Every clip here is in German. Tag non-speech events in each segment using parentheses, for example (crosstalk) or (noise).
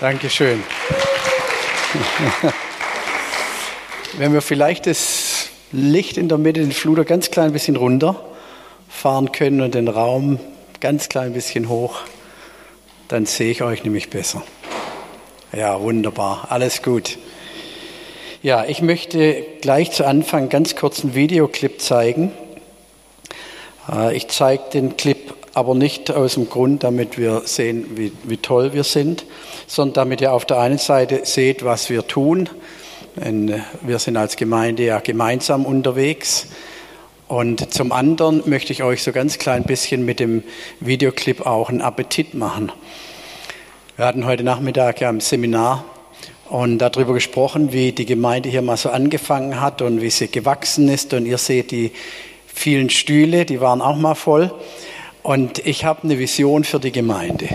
Dankeschön. Wenn wir vielleicht das Licht in der Mitte, den Fluter ganz klein bisschen runter fahren können und den Raum ganz klein bisschen hoch, dann sehe ich euch nämlich besser. Ja, wunderbar, alles gut. Ja, ich möchte gleich zu Anfang ganz kurz einen Videoclip zeigen. Äh, ich zeige den Clip aber nicht aus dem Grund, damit wir sehen, wie, wie toll wir sind, sondern damit ihr auf der einen Seite seht, was wir tun. Wir sind als Gemeinde ja gemeinsam unterwegs. Und zum anderen möchte ich euch so ganz klein bisschen mit dem Videoclip auch einen Appetit machen. Wir hatten heute Nachmittag ja im Seminar und darüber gesprochen, wie die Gemeinde hier mal so angefangen hat und wie sie gewachsen ist. Und ihr seht die vielen Stühle, die waren auch mal voll. Und ich habe eine Vision für die Gemeinde.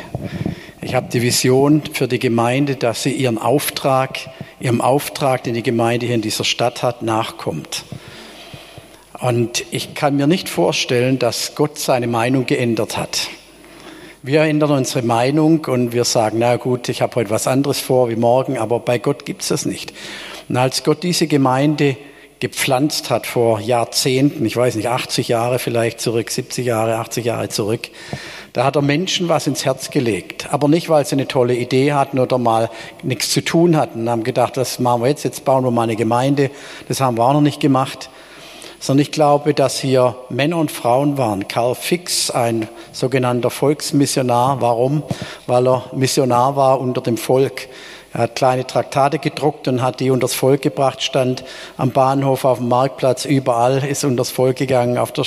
Ich habe die Vision für die Gemeinde, dass sie ihren Auftrag, ihrem Auftrag, den die Gemeinde hier in dieser Stadt hat, nachkommt. Und ich kann mir nicht vorstellen, dass Gott seine Meinung geändert hat. Wir ändern unsere Meinung und wir sagen, na gut, ich habe heute was anderes vor wie morgen, aber bei Gott gibt es das nicht. Und als Gott diese Gemeinde gepflanzt hat vor Jahrzehnten, ich weiß nicht, 80 Jahre vielleicht zurück, 70 Jahre, 80 Jahre zurück. Da hat er Menschen was ins Herz gelegt. Aber nicht, weil sie eine tolle Idee hatten oder mal nichts zu tun hatten und haben gedacht, das machen wir jetzt, jetzt bauen wir mal eine Gemeinde. Das haben wir auch noch nicht gemacht. Sondern ich glaube, dass hier Männer und Frauen waren. Karl Fix, ein sogenannter Volksmissionar. Warum? Weil er Missionar war unter dem Volk. Er hat kleine Traktate gedruckt und hat die unters Volk gebracht, stand am Bahnhof, auf dem Marktplatz, überall, ist unters Volk gegangen, auf der,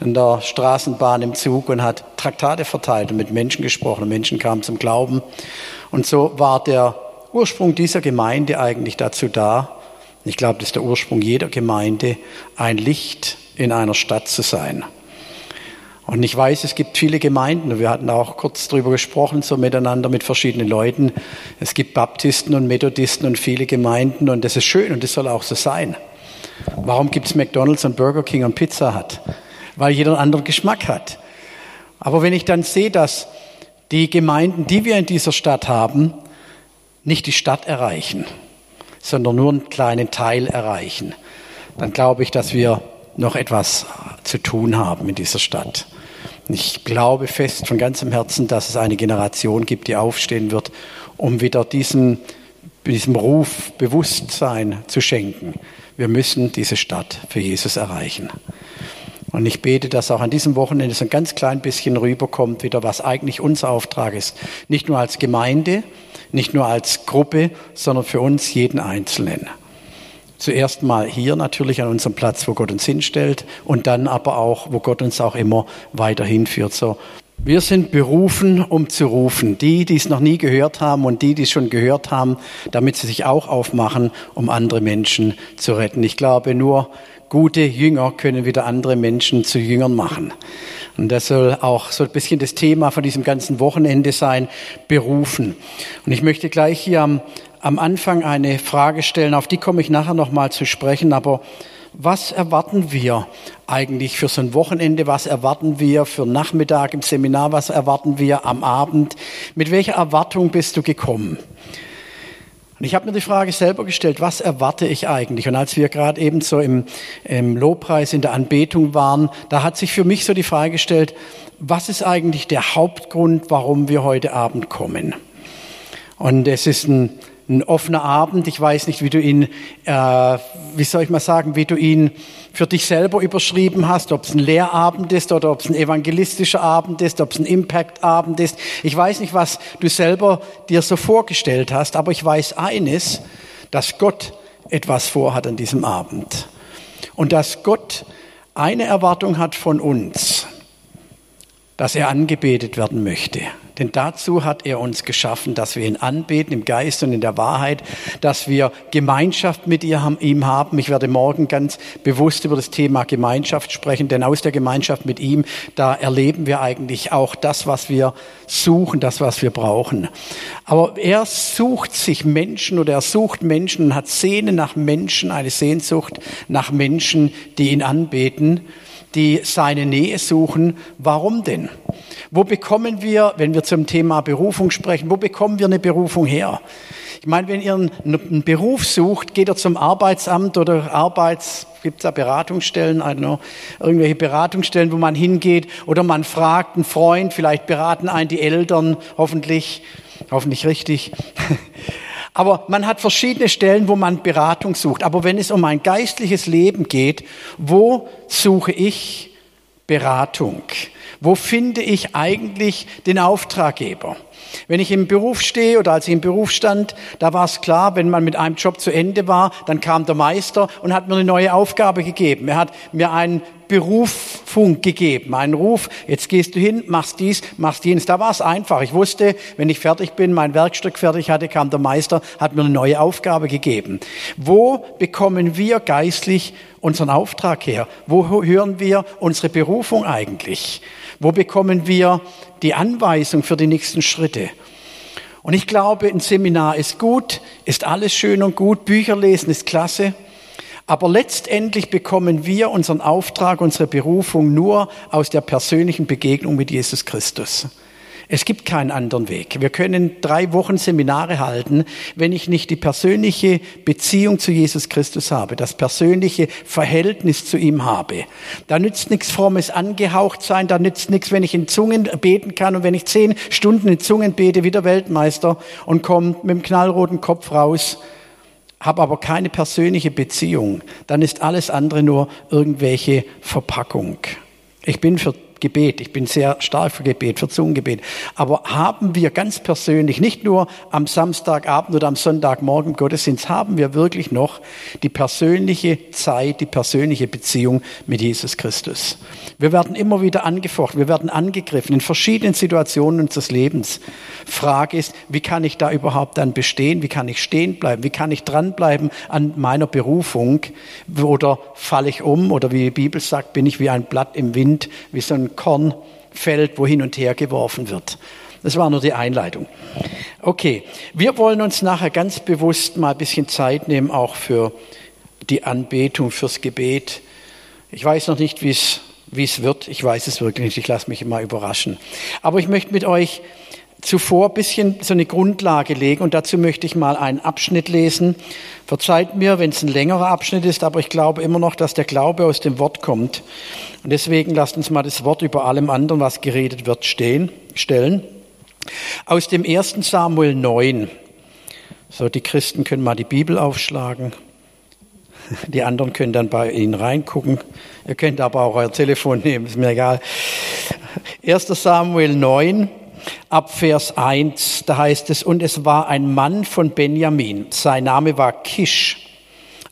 in der Straßenbahn, im Zug und hat Traktate verteilt und mit Menschen gesprochen. Und Menschen kamen zum Glauben. Und so war der Ursprung dieser Gemeinde eigentlich dazu da, ich glaube, das ist der Ursprung jeder Gemeinde, ein Licht in einer Stadt zu sein. Und ich weiß, es gibt viele Gemeinden, wir hatten auch kurz darüber gesprochen, so miteinander mit verschiedenen Leuten. Es gibt Baptisten und Methodisten und viele Gemeinden und das ist schön und das soll auch so sein. Warum gibt es McDonald's und Burger King und Pizza Hut? Weil jeder einen anderen Geschmack hat. Aber wenn ich dann sehe, dass die Gemeinden, die wir in dieser Stadt haben, nicht die Stadt erreichen, sondern nur einen kleinen Teil erreichen, dann glaube ich, dass wir noch etwas zu tun haben in dieser Stadt. Ich glaube fest von ganzem Herzen, dass es eine Generation gibt, die aufstehen wird, um wieder diesen, diesem Ruf Bewusstsein zu schenken. Wir müssen diese Stadt für Jesus erreichen. Und ich bete, dass auch an diesem Wochenende so ein ganz klein bisschen rüberkommt, wieder was eigentlich unser Auftrag ist. Nicht nur als Gemeinde, nicht nur als Gruppe, sondern für uns jeden Einzelnen. Zuerst mal hier natürlich an unserem Platz, wo Gott uns hinstellt und dann aber auch, wo Gott uns auch immer weiterhin führt. So, wir sind berufen, um zu rufen. Die, die es noch nie gehört haben und die, die es schon gehört haben, damit sie sich auch aufmachen, um andere Menschen zu retten. Ich glaube, nur gute Jünger können wieder andere Menschen zu Jüngern machen. Und das soll auch so ein bisschen das Thema von diesem ganzen Wochenende sein, berufen. Und ich möchte gleich hier am am Anfang eine Frage stellen, auf die komme ich nachher nochmal zu sprechen, aber was erwarten wir eigentlich für so ein Wochenende? Was erwarten wir für Nachmittag im Seminar? Was erwarten wir am Abend? Mit welcher Erwartung bist du gekommen? Und ich habe mir die Frage selber gestellt, was erwarte ich eigentlich? Und als wir gerade eben so im, im Lobpreis in der Anbetung waren, da hat sich für mich so die Frage gestellt, was ist eigentlich der Hauptgrund, warum wir heute Abend kommen? Und es ist ein ein offener Abend. Ich weiß nicht, wie du ihn, äh, wie soll ich mal sagen, wie du ihn für dich selber überschrieben hast, ob es ein Lehrabend ist oder ob es ein evangelistischer Abend ist, ob es ein Impact-Abend ist. Ich weiß nicht, was du selber dir so vorgestellt hast, aber ich weiß eines, dass Gott etwas vorhat an diesem Abend. Und dass Gott eine Erwartung hat von uns, dass er angebetet werden möchte. Denn dazu hat er uns geschaffen, dass wir ihn anbeten im Geist und in der Wahrheit, dass wir Gemeinschaft mit ihm haben. Ich werde morgen ganz bewusst über das Thema Gemeinschaft sprechen, denn aus der Gemeinschaft mit ihm, da erleben wir eigentlich auch das, was wir suchen, das, was wir brauchen. Aber er sucht sich Menschen oder er sucht Menschen und hat Sehne nach Menschen, eine Sehnsucht nach Menschen, die ihn anbeten die seine Nähe suchen. Warum denn? Wo bekommen wir, wenn wir zum Thema Berufung sprechen, wo bekommen wir eine Berufung her? Ich meine, wenn ihr einen, Beruf sucht, geht ihr zum Arbeitsamt oder Arbeits, gibt es da Beratungsstellen, I don't know, irgendwelche Beratungsstellen, wo man hingeht oder man fragt einen Freund, vielleicht beraten einen die Eltern, hoffentlich, hoffentlich richtig. (laughs) Aber man hat verschiedene Stellen, wo man Beratung sucht. Aber wenn es um ein geistliches Leben geht, wo suche ich Beratung? Wo finde ich eigentlich den Auftraggeber? Wenn ich im Beruf stehe oder als ich im Beruf stand, da war es klar, wenn man mit einem Job zu Ende war, dann kam der Meister und hat mir eine neue Aufgabe gegeben. Er hat mir einen Berufung gegeben, einen Ruf, jetzt gehst du hin, machst dies, machst jenes. Da war es einfach. Ich wusste, wenn ich fertig bin, mein Werkstück fertig hatte, kam der Meister, hat mir eine neue Aufgabe gegeben. Wo bekommen wir geistlich unseren Auftrag her? Wo hören wir unsere Berufung eigentlich? Wo bekommen wir die Anweisung für die nächsten Schritte? Und ich glaube, ein Seminar ist gut, ist alles schön und gut, Bücher lesen ist klasse. Aber letztendlich bekommen wir unseren Auftrag, unsere Berufung nur aus der persönlichen Begegnung mit Jesus Christus. Es gibt keinen anderen Weg. Wir können drei Wochen Seminare halten, wenn ich nicht die persönliche Beziehung zu Jesus Christus habe, das persönliche Verhältnis zu ihm habe. Da nützt nichts frommes angehaucht sein, da nützt nichts, wenn ich in Zungen beten kann und wenn ich zehn Stunden in Zungen bete wie der Weltmeister und komme mit dem knallroten Kopf raus, habe aber keine persönliche Beziehung, dann ist alles andere nur irgendwelche Verpackung. Ich bin für Gebet. Ich bin sehr stark für Gebet, für Zungengebet. Aber haben wir ganz persönlich, nicht nur am Samstagabend oder am Sonntagmorgen im Gottesdienst, haben wir wirklich noch die persönliche Zeit, die persönliche Beziehung mit Jesus Christus? Wir werden immer wieder angefochten, wir werden angegriffen in verschiedenen Situationen unseres Lebens. Frage ist, wie kann ich da überhaupt dann bestehen? Wie kann ich stehen bleiben? Wie kann ich dranbleiben an meiner Berufung? Oder falle ich um? Oder wie die Bibel sagt, bin ich wie ein Blatt im Wind, wie so ein Kornfeld, wo hin und her geworfen wird. Das war nur die Einleitung. Okay, wir wollen uns nachher ganz bewusst mal ein bisschen Zeit nehmen, auch für die Anbetung, fürs Gebet. Ich weiß noch nicht, wie es wie es wird. Ich weiß es wirklich nicht. Ich lasse mich immer überraschen. Aber ich möchte mit euch zuvor ein bisschen so eine Grundlage legen und dazu möchte ich mal einen Abschnitt lesen. Verzeiht mir, wenn es ein längerer Abschnitt ist, aber ich glaube immer noch, dass der Glaube aus dem Wort kommt. Und deswegen lasst uns mal das Wort über allem anderen, was geredet wird, stehen, stellen. Aus dem 1. Samuel 9. So, die Christen können mal die Bibel aufschlagen. (laughs) Die anderen können dann bei Ihnen reingucken. Ihr könnt aber auch euer Telefon nehmen, ist mir egal. 1. Samuel 9, ab Vers 1, da heißt es, und es war ein Mann von Benjamin, sein Name war Kisch,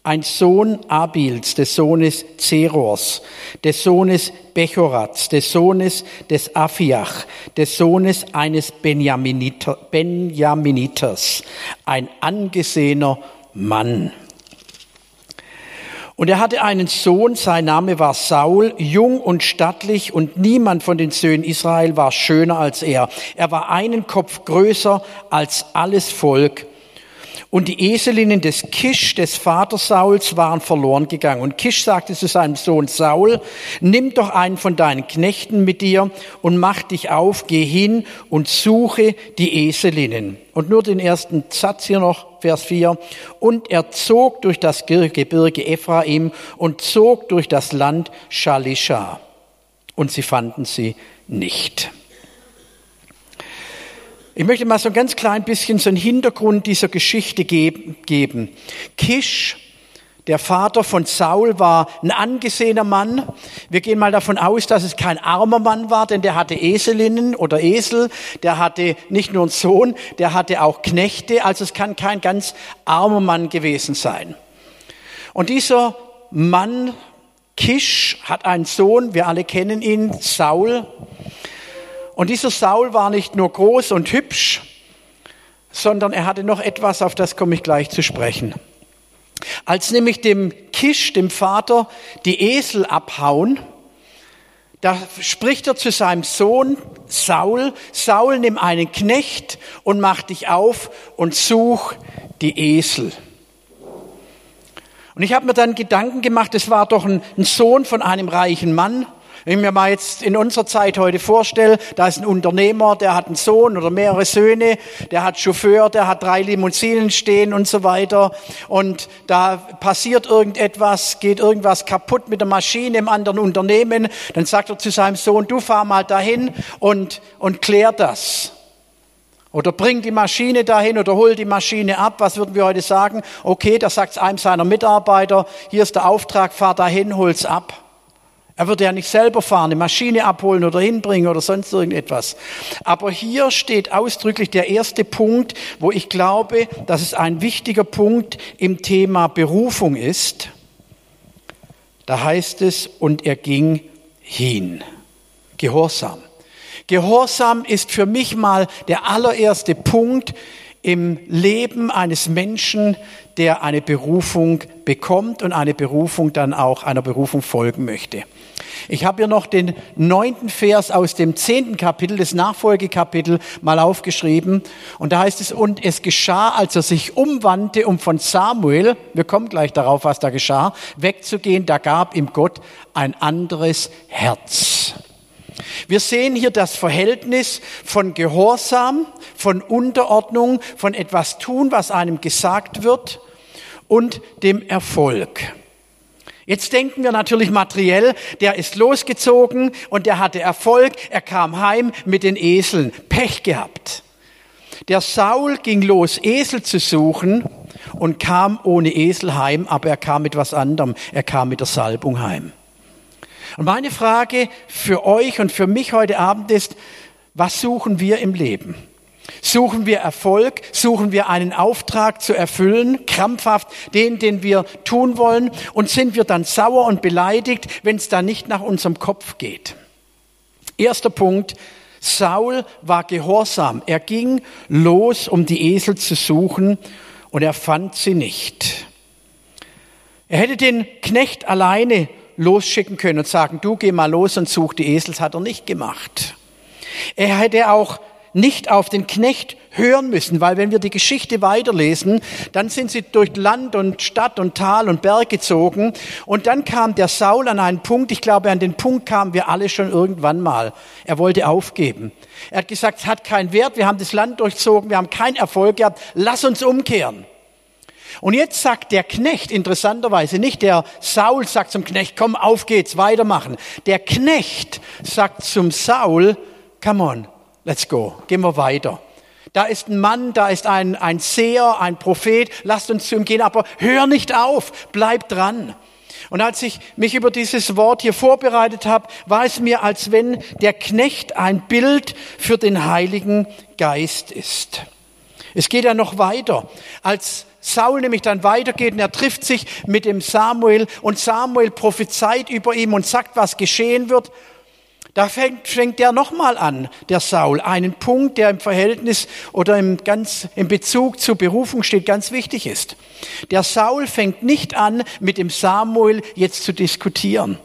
ein Sohn Abils, des Sohnes Zerors, des Sohnes Bechorats, des Sohnes des Afiach, des Sohnes eines Benjaminiter, Benjaminiters, ein angesehener Mann. Und er hatte einen Sohn, sein Name war Saul, jung und stattlich, und niemand von den Söhnen Israel war schöner als er. Er war einen Kopf größer als alles Volk und die Eselinnen des Kisch, des Vaters Sauls, waren verloren gegangen. Und Kisch sagte zu seinem Sohn Saul, nimm doch einen von deinen Knechten mit dir und mach dich auf, geh hin und suche die Eselinnen. Und nur den ersten Satz hier noch, Vers 4. Und er zog durch das Gebirge Ephraim und zog durch das Land Shalisha. Und sie fanden sie nicht. Ich möchte mal so ein ganz klein bisschen so einen Hintergrund dieser Geschichte geben. Kisch, der Vater von Saul, war ein angesehener Mann. Wir gehen mal davon aus, dass es kein armer Mann war, denn der hatte Eselinnen oder Esel. Der hatte nicht nur einen Sohn, der hatte auch Knechte. Also es kann kein ganz armer Mann gewesen sein. Und dieser Mann, Kisch, hat einen Sohn, wir alle kennen ihn, Saul. Und dieser Saul war nicht nur groß und hübsch, sondern er hatte noch etwas, auf das komme ich gleich zu sprechen. Als nämlich dem Kisch, dem Vater, die Esel abhauen, da spricht er zu seinem Sohn Saul, Saul, nimm einen Knecht und mach dich auf und such die Esel. Und ich habe mir dann Gedanken gemacht, es war doch ein, Sohn von einem reichen Mann, Wenn ich mir mal jetzt in unserer Zeit heute vorstelle, da ist ein Unternehmer, der hat einen Sohn oder mehrere Söhne, der hat Chauffeur, der hat drei Limousinen stehen und so weiter. Und da passiert irgendetwas, geht irgendwas kaputt mit der Maschine im anderen Unternehmen. Dann sagt er zu seinem Sohn, du fahr mal dahin und, und klär das. Oder bring die Maschine dahin oder hol die Maschine ab. Was würden wir heute sagen? Okay, da sagt es einem seiner Mitarbeiter, hier ist der Auftrag, fahr dahin, hol's ab. Er würde ja nicht selber fahren, eine Maschine abholen oder hinbringen oder sonst irgendetwas. Aber hier steht ausdrücklich der erste Punkt, wo ich glaube, dass es ein wichtiger Punkt im Thema Berufung ist. Da heißt es, und er ging hin. Gehorsam. Gehorsam ist für mich mal der allererste Punkt im Leben eines Menschen, der eine Berufung bekommt und eine Berufung dann auch einer Berufung folgen möchte. Ich habe hier noch den neunten Vers aus dem zehnten Kapitel, das Nachfolgekapitel, mal aufgeschrieben. Und da heißt es, und es geschah, als er sich umwandte, um von Samuel, wir kommen gleich darauf, was da geschah, wegzugehen, da gab ihm Gott ein anderes Herz. Wir sehen hier das Verhältnis von Gehorsam, von Unterordnung, von etwas tun, was einem gesagt wird und dem Erfolg. Jetzt denken wir natürlich materiell, der ist losgezogen und der hatte Erfolg, er kam heim mit den Eseln, Pech gehabt. Der Saul ging los, Esel zu suchen und kam ohne Esel heim, aber er kam mit was anderem, er kam mit der Salbung heim. Und meine Frage für euch und für mich heute Abend ist, was suchen wir im Leben? Suchen wir Erfolg? Suchen wir einen Auftrag zu erfüllen, krampfhaft den, den wir tun wollen? Und sind wir dann sauer und beleidigt, wenn es da nicht nach unserem Kopf geht? Erster Punkt. Saul war gehorsam. Er ging los, um die Esel zu suchen und er fand sie nicht. Er hätte den Knecht alleine losschicken können und sagen, du geh mal los und such die Esels, hat er nicht gemacht. Er hätte auch nicht auf den Knecht hören müssen, weil wenn wir die Geschichte weiterlesen, dann sind sie durch Land und Stadt und Tal und Berg gezogen und dann kam der Saul an einen Punkt, ich glaube an den Punkt kamen wir alle schon irgendwann mal. Er wollte aufgeben. Er hat gesagt, es hat keinen Wert, wir haben das Land durchzogen, wir haben keinen Erfolg gehabt, lass uns umkehren. Und jetzt sagt der Knecht interessanterweise nicht, der Saul sagt zum Knecht, komm, auf geht's, weitermachen. Der Knecht sagt zum Saul, come on, let's go, gehen wir weiter. Da ist ein Mann, da ist ein, ein Seher, ein Prophet, lasst uns zu ihm gehen, aber hör nicht auf, bleib dran. Und als ich mich über dieses Wort hier vorbereitet habe, war es mir, als wenn der Knecht ein Bild für den Heiligen Geist ist. Es geht ja noch weiter. Als Saul nämlich dann weitergeht und er trifft sich mit dem Samuel und Samuel prophezeit über ihm und sagt, was geschehen wird. Da fängt, fängt der nochmal an, der Saul, einen Punkt, der im Verhältnis oder im, ganz, im Bezug zur Berufung steht, ganz wichtig ist. Der Saul fängt nicht an, mit dem Samuel jetzt zu diskutieren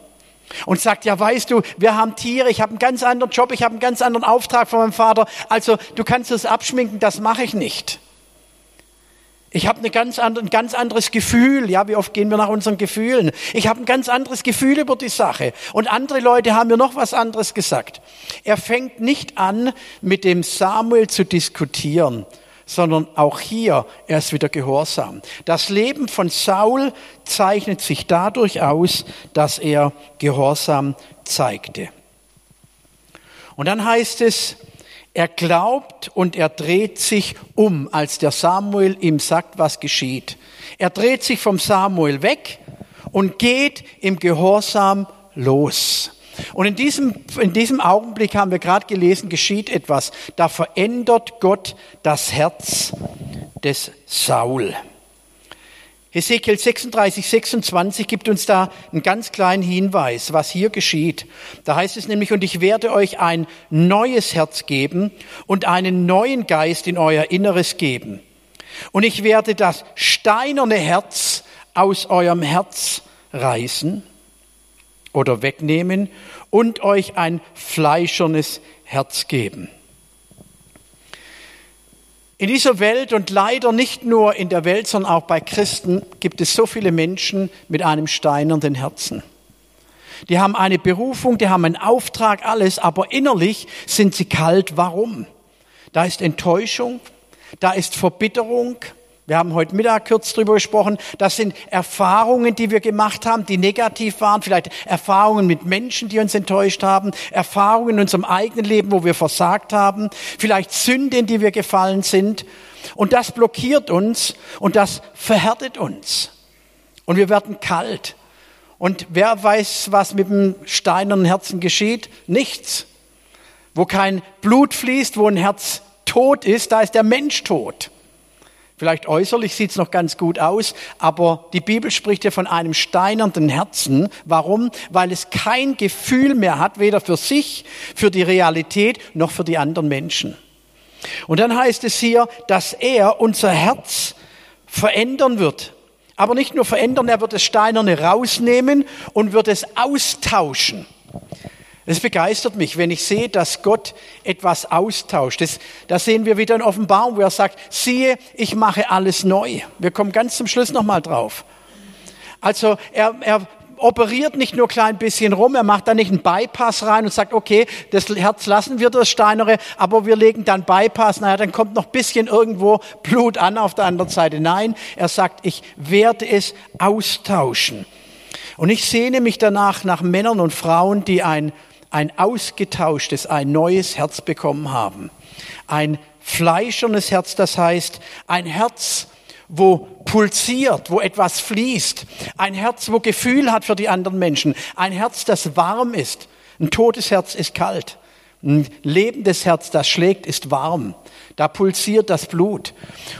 und sagt, ja weißt du, wir haben Tiere, ich habe einen ganz anderen Job, ich habe einen ganz anderen Auftrag von meinem Vater, also du kannst es abschminken, das mache ich nicht. Ich habe ganz ein ganz anderes Gefühl. Ja, wie oft gehen wir nach unseren Gefühlen? Ich habe ein ganz anderes Gefühl über die Sache. Und andere Leute haben mir noch was anderes gesagt. Er fängt nicht an, mit dem Samuel zu diskutieren, sondern auch hier, er ist wieder gehorsam. Das Leben von Saul zeichnet sich dadurch aus, dass er Gehorsam zeigte. Und dann heißt es, er glaubt und er dreht sich um, als der Samuel ihm sagt, was geschieht. Er dreht sich vom Samuel weg und geht im Gehorsam los. Und in diesem, in diesem Augenblick haben wir gerade gelesen, geschieht etwas. Da verändert Gott das Herz des Saul. Hesekiel 36, 26 gibt uns da einen ganz kleinen Hinweis, was hier geschieht. Da heißt es nämlich, und ich werde euch ein neues Herz geben und einen neuen Geist in euer Inneres geben. Und ich werde das steinerne Herz aus eurem Herz reißen oder wegnehmen und euch ein fleischernes Herz geben. In dieser Welt und leider nicht nur in der Welt, sondern auch bei Christen gibt es so viele Menschen mit einem steinernden Herzen. Die haben eine Berufung, die haben einen Auftrag, alles, aber innerlich sind sie kalt. Warum? Da ist Enttäuschung, da ist Verbitterung. Wir haben heute Mittag kurz drüber gesprochen. Das sind Erfahrungen, die wir gemacht haben, die negativ waren. Vielleicht Erfahrungen mit Menschen, die uns enttäuscht haben. Erfahrungen in unserem eigenen Leben, wo wir versagt haben. Vielleicht Sünden, in die wir gefallen sind. Und das blockiert uns und das verhärtet uns. Und wir werden kalt. Und wer weiß, was mit dem steinernen Herzen geschieht? Nichts. Wo kein Blut fließt, wo ein Herz tot ist, da ist der Mensch tot. Vielleicht äußerlich sieht es noch ganz gut aus, aber die Bibel spricht ja von einem steinernden Herzen. Warum? Weil es kein Gefühl mehr hat, weder für sich, für die Realität, noch für die anderen Menschen. Und dann heißt es hier, dass er unser Herz verändern wird. Aber nicht nur verändern, er wird das Steinerne rausnehmen und wird es austauschen. Es begeistert mich, wenn ich sehe, dass Gott etwas austauscht. Das, das sehen wir wieder in Offenbarung, wo er sagt, siehe, ich mache alles neu. Wir kommen ganz zum Schluss nochmal drauf. Also er, er operiert nicht nur klein bisschen rum, er macht da nicht einen Bypass rein und sagt, okay, das Herz lassen wir das Steinere, aber wir legen dann Bypass, naja, dann kommt noch bisschen irgendwo Blut an auf der anderen Seite. Nein, er sagt, ich werde es austauschen. Und ich sehne mich danach nach Männern und Frauen, die ein, ein ausgetauschtes, ein neues Herz bekommen haben. Ein fleischernes Herz, das heißt, ein Herz, wo pulsiert, wo etwas fließt. Ein Herz, wo Gefühl hat für die anderen Menschen. Ein Herz, das warm ist. Ein totes Herz ist kalt. Ein lebendes Herz, das schlägt, ist warm. Da pulsiert das Blut.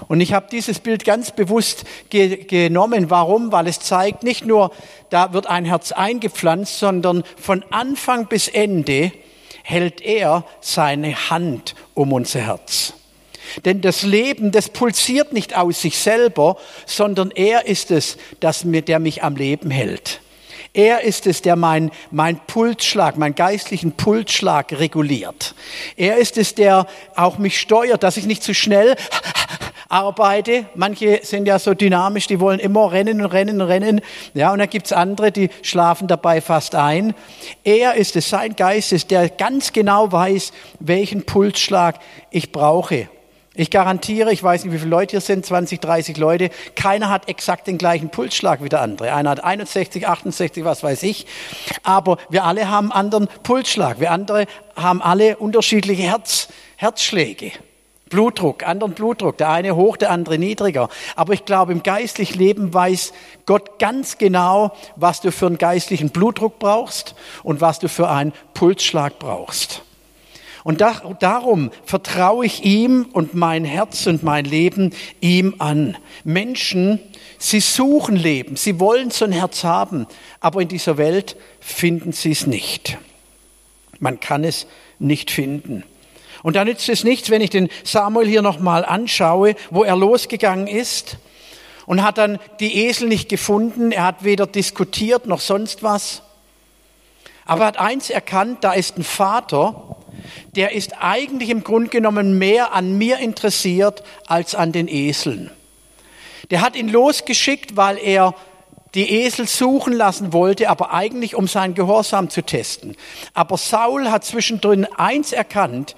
Und ich habe dieses Bild ganz bewusst ge genommen. Warum? Weil es zeigt, nicht nur, da wird ein Herz eingepflanzt, sondern von Anfang bis Ende hält er seine Hand um unser Herz. Denn das Leben, das pulsiert nicht aus sich selber, sondern er ist es, das der mich am Leben hält. Er ist es, der mein, mein Pulsschlag, meinen geistlichen Pulsschlag reguliert. Er ist es, der auch mich steuert, dass ich nicht zu schnell (laughs) arbeite. Manche sind ja so dynamisch, die wollen immer rennen und rennen und rennen. Ja, und dann gibt's andere, die schlafen dabei fast ein. Er ist es, sein Geist ist, der ganz genau weiß, welchen Pulsschlag ich brauche. Ich garantiere, ich weiß nicht, wie viele Leute hier sind, 20, 30 Leute, keiner hat exakt den gleichen Pulsschlag wie der andere. Einer hat 61, 68, was weiß ich. Aber wir alle haben einen anderen Pulsschlag. Wir andere haben alle unterschiedliche Herz, Herzschläge. Blutdruck, anderen Blutdruck, der eine hoch, der andere niedriger. Aber ich glaube, im geistlichen Leben weiß Gott ganz genau, was du für einen geistlichen Blutdruck brauchst und was du für einen Pulsschlag brauchst. Und da, darum vertraue ich ihm und mein Herz und mein Leben ihm an. Menschen, sie suchen Leben, sie wollen so ein Herz haben, aber in dieser Welt finden sie es nicht. Man kann es nicht finden. Und da nützt es nichts, wenn ich den Samuel hier nochmal anschaue, wo er losgegangen ist und hat dann die Esel nicht gefunden. Er hat weder diskutiert noch sonst was. Aber er hat eins erkannt, da ist ein Vater, der ist eigentlich im Grunde genommen mehr an mir interessiert als an den Eseln. Der hat ihn losgeschickt, weil er die Esel suchen lassen wollte, aber eigentlich um seinen Gehorsam zu testen. Aber Saul hat zwischendrin eins erkannt,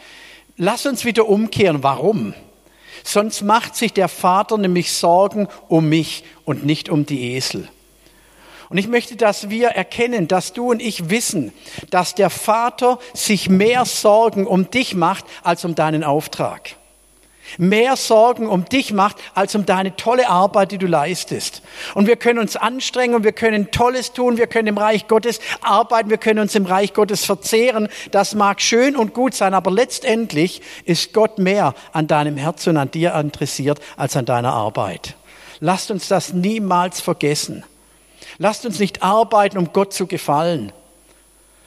lass uns wieder umkehren. Warum? Sonst macht sich der Vater nämlich Sorgen um mich und nicht um die Esel. Und ich möchte, dass wir erkennen, dass du und ich wissen, dass der Vater sich mehr Sorgen um dich macht als um deinen Auftrag. Mehr Sorgen um dich macht als um deine tolle Arbeit, die du leistest. Und wir können uns anstrengen und wir können Tolles tun, wir können im Reich Gottes arbeiten, wir können uns im Reich Gottes verzehren. Das mag schön und gut sein, aber letztendlich ist Gott mehr an deinem Herz und an dir interessiert als an deiner Arbeit. Lasst uns das niemals vergessen. Lasst uns nicht arbeiten, um Gott zu gefallen,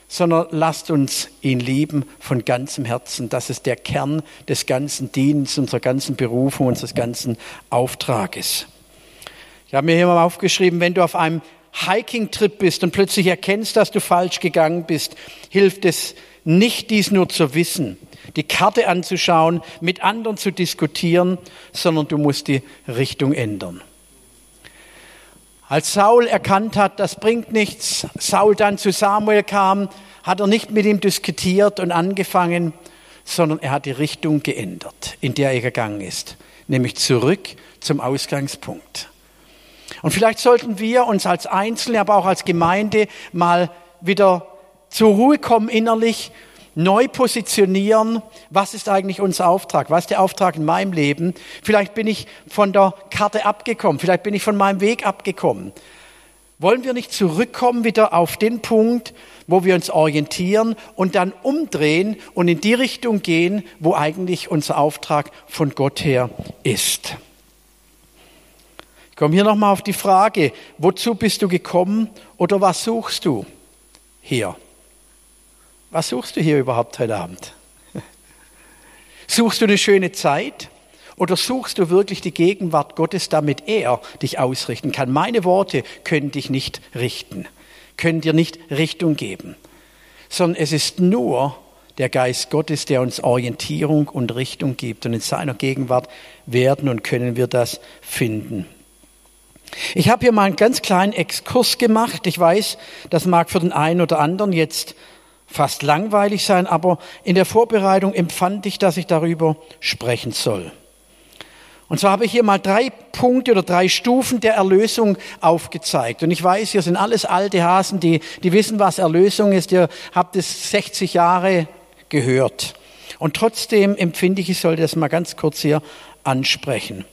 sondern lasst uns ihn lieben von ganzem Herzen. Das ist der Kern des ganzen Dienstes, unserer ganzen Berufung, unseres ganzen Auftrages. Ich habe mir hier mal aufgeschrieben, wenn du auf einem Hiking-Trip bist und plötzlich erkennst, dass du falsch gegangen bist, hilft es nicht, dies nur zu wissen, die Karte anzuschauen, mit anderen zu diskutieren, sondern du musst die Richtung ändern. Als Saul erkannt hat, das bringt nichts, Saul dann zu Samuel kam, hat er nicht mit ihm diskutiert und angefangen, sondern er hat die Richtung geändert, in der er gegangen ist, nämlich zurück zum Ausgangspunkt. Und vielleicht sollten wir uns als Einzelne, aber auch als Gemeinde mal wieder zur Ruhe kommen innerlich neu positionieren, was ist eigentlich unser Auftrag, was ist der Auftrag in meinem Leben. Vielleicht bin ich von der Karte abgekommen, vielleicht bin ich von meinem Weg abgekommen. Wollen wir nicht zurückkommen wieder auf den Punkt, wo wir uns orientieren und dann umdrehen und in die Richtung gehen, wo eigentlich unser Auftrag von Gott her ist? Ich komme hier nochmal auf die Frage, wozu bist du gekommen oder was suchst du hier? Was suchst du hier überhaupt heute Abend? Suchst du eine schöne Zeit oder suchst du wirklich die Gegenwart Gottes, damit er dich ausrichten kann? Meine Worte können dich nicht richten, können dir nicht Richtung geben, sondern es ist nur der Geist Gottes, der uns Orientierung und Richtung gibt. Und in seiner Gegenwart werden und können wir das finden. Ich habe hier mal einen ganz kleinen Exkurs gemacht. Ich weiß, das mag für den einen oder anderen jetzt fast langweilig sein, aber in der Vorbereitung empfand ich, dass ich darüber sprechen soll. Und zwar habe ich hier mal drei Punkte oder drei Stufen der Erlösung aufgezeigt. Und ich weiß, hier sind alles alte Hasen, die, die wissen, was Erlösung ist. Ihr habt es 60 Jahre gehört. Und trotzdem empfinde ich, ich sollte das mal ganz kurz hier ansprechen.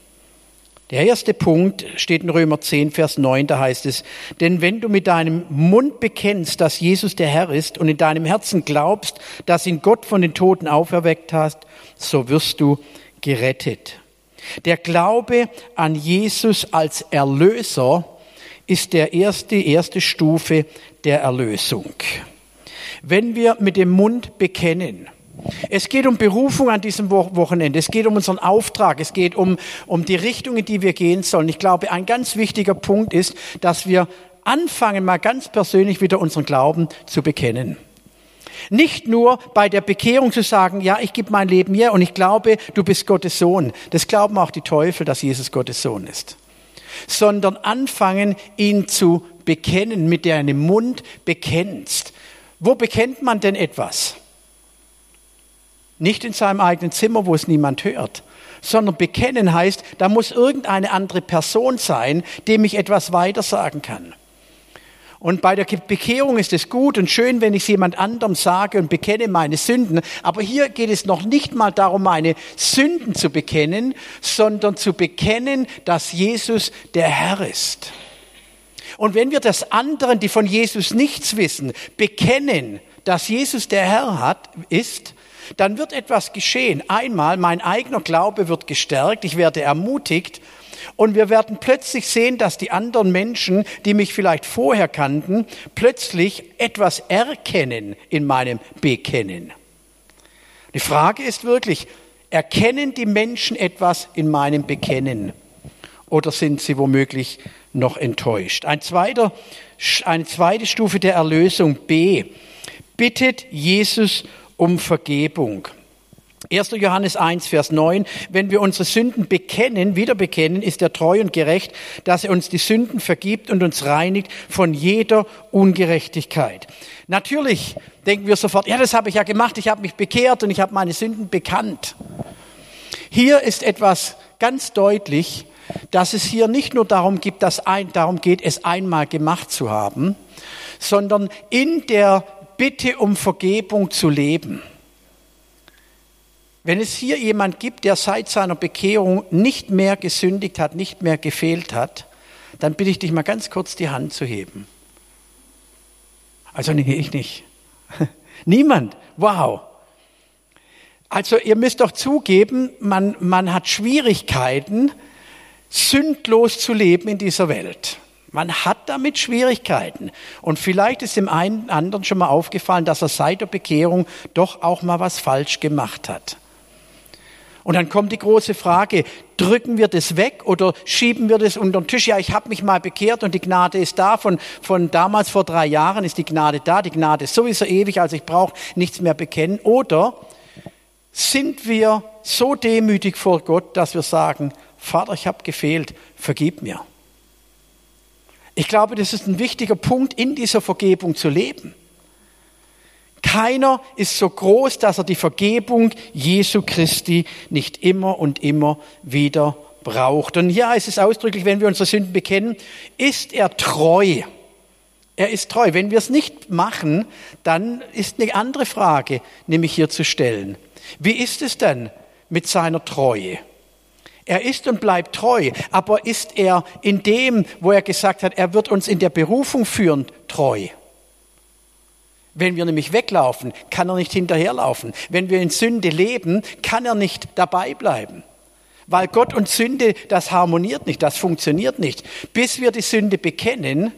Der erste Punkt steht in Römer 10, Vers 9, da heißt es, denn wenn du mit deinem Mund bekennst, dass Jesus der Herr ist und in deinem Herzen glaubst, dass ihn Gott von den Toten auferweckt hast, so wirst du gerettet. Der Glaube an Jesus als Erlöser ist der erste, erste Stufe der Erlösung. Wenn wir mit dem Mund bekennen, es geht um Berufung an diesem Wochenende. Es geht um unseren Auftrag. Es geht um, um die Richtung, in die wir gehen sollen. Ich glaube, ein ganz wichtiger Punkt ist, dass wir anfangen, mal ganz persönlich wieder unseren Glauben zu bekennen. Nicht nur bei der Bekehrung zu sagen, ja, ich gebe mein Leben hier und ich glaube, du bist Gottes Sohn. Das glauben auch die Teufel, dass Jesus Gottes Sohn ist. Sondern anfangen, ihn zu bekennen, mit deinem Mund bekennst. Wo bekennt man denn etwas? Nicht in seinem eigenen Zimmer, wo es niemand hört, sondern bekennen heißt, da muss irgendeine andere Person sein, dem ich etwas weitersagen kann. Und bei der Bekehrung ist es gut und schön, wenn ich es jemand anderem sage und bekenne meine Sünden. Aber hier geht es noch nicht mal darum, meine Sünden zu bekennen, sondern zu bekennen, dass Jesus der Herr ist. Und wenn wir das anderen, die von Jesus nichts wissen, bekennen, dass Jesus der Herr hat, ist, dann wird etwas geschehen. Einmal, mein eigener Glaube wird gestärkt, ich werde ermutigt und wir werden plötzlich sehen, dass die anderen Menschen, die mich vielleicht vorher kannten, plötzlich etwas erkennen in meinem Bekennen. Die Frage ist wirklich, erkennen die Menschen etwas in meinem Bekennen oder sind sie womöglich noch enttäuscht? Ein zweiter, eine zweite Stufe der Erlösung B bittet Jesus um Vergebung. 1. Johannes 1, Vers 9. Wenn wir unsere Sünden bekennen, wieder bekennen, ist er treu und gerecht, dass er uns die Sünden vergibt und uns reinigt von jeder Ungerechtigkeit. Natürlich denken wir sofort, ja, das habe ich ja gemacht, ich habe mich bekehrt und ich habe meine Sünden bekannt. Hier ist etwas ganz deutlich, dass es hier nicht nur darum, gibt, dass ein, darum geht, es einmal gemacht zu haben, sondern in der Bitte um Vergebung zu leben. Wenn es hier jemand gibt, der seit seiner Bekehrung nicht mehr gesündigt hat, nicht mehr gefehlt hat, dann bitte ich dich mal ganz kurz die Hand zu heben. Also nee, ich nicht. (laughs) Niemand. Wow. Also ihr müsst doch zugeben, man, man hat Schwierigkeiten, sündlos zu leben in dieser Welt. Man hat damit Schwierigkeiten. Und vielleicht ist dem einen anderen schon mal aufgefallen, dass er seit der Bekehrung doch auch mal was falsch gemacht hat. Und dann kommt die große Frage, drücken wir das weg oder schieben wir das unter den Tisch? Ja, ich habe mich mal bekehrt und die Gnade ist da. Von, von damals vor drei Jahren ist die Gnade da. Die Gnade ist sowieso ewig, also ich brauche nichts mehr bekennen. Oder sind wir so demütig vor Gott, dass wir sagen, Vater, ich habe gefehlt, vergib mir. Ich glaube, das ist ein wichtiger Punkt, in dieser Vergebung zu leben. Keiner ist so groß, dass er die Vergebung Jesu Christi nicht immer und immer wieder braucht. Und hier heißt es ausdrücklich, wenn wir unsere Sünden bekennen, ist er treu. Er ist treu. Wenn wir es nicht machen, dann ist eine andere Frage, nämlich hier zu stellen. Wie ist es denn mit seiner Treue? Er ist und bleibt treu, aber ist er in dem, wo er gesagt hat, er wird uns in der Berufung führen, treu? Wenn wir nämlich weglaufen, kann er nicht hinterherlaufen. Wenn wir in Sünde leben, kann er nicht dabei bleiben. Weil Gott und Sünde, das harmoniert nicht, das funktioniert nicht. Bis wir die Sünde bekennen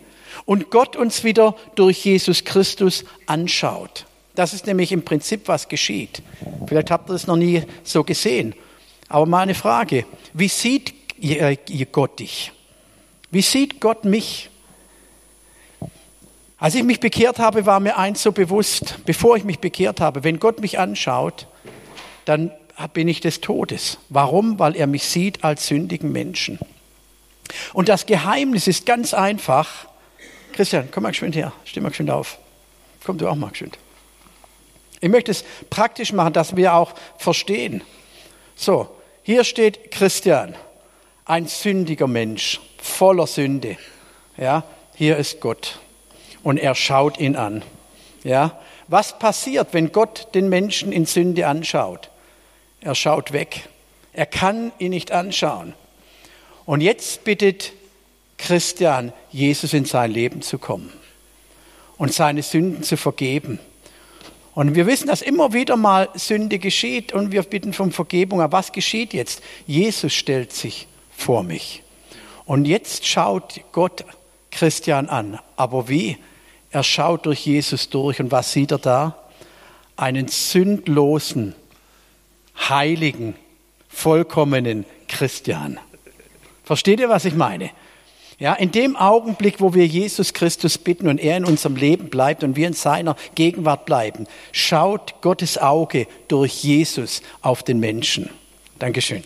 und Gott uns wieder durch Jesus Christus anschaut. Das ist nämlich im Prinzip, was geschieht. Vielleicht habt ihr es noch nie so gesehen. Aber mal eine Frage. Wie sieht Gott dich? Wie sieht Gott mich? Als ich mich bekehrt habe, war mir eins so bewusst, bevor ich mich bekehrt habe, wenn Gott mich anschaut, dann bin ich des Todes. Warum? Weil er mich sieht als sündigen Menschen. Und das Geheimnis ist ganz einfach. Christian, komm mal geschwind her, steh mal geschwind auf. Komm du auch mal geschwind. Ich möchte es praktisch machen, dass wir auch verstehen. So, hier steht Christian, ein sündiger Mensch, voller Sünde. Ja, hier ist Gott und er schaut ihn an. Ja, was passiert, wenn Gott den Menschen in Sünde anschaut? Er schaut weg. Er kann ihn nicht anschauen. Und jetzt bittet Christian, Jesus in sein Leben zu kommen und seine Sünden zu vergeben. Und wir wissen, dass immer wieder mal Sünde geschieht und wir bitten um Vergebung. Aber was geschieht jetzt? Jesus stellt sich vor mich. Und jetzt schaut Gott Christian an. Aber wie? Er schaut durch Jesus durch und was sieht er da? Einen sündlosen, heiligen, vollkommenen Christian. Versteht ihr, was ich meine? Ja, in dem Augenblick, wo wir Jesus Christus bitten und er in unserem Leben bleibt und wir in seiner Gegenwart bleiben, schaut Gottes Auge durch Jesus auf den Menschen. Dankeschön.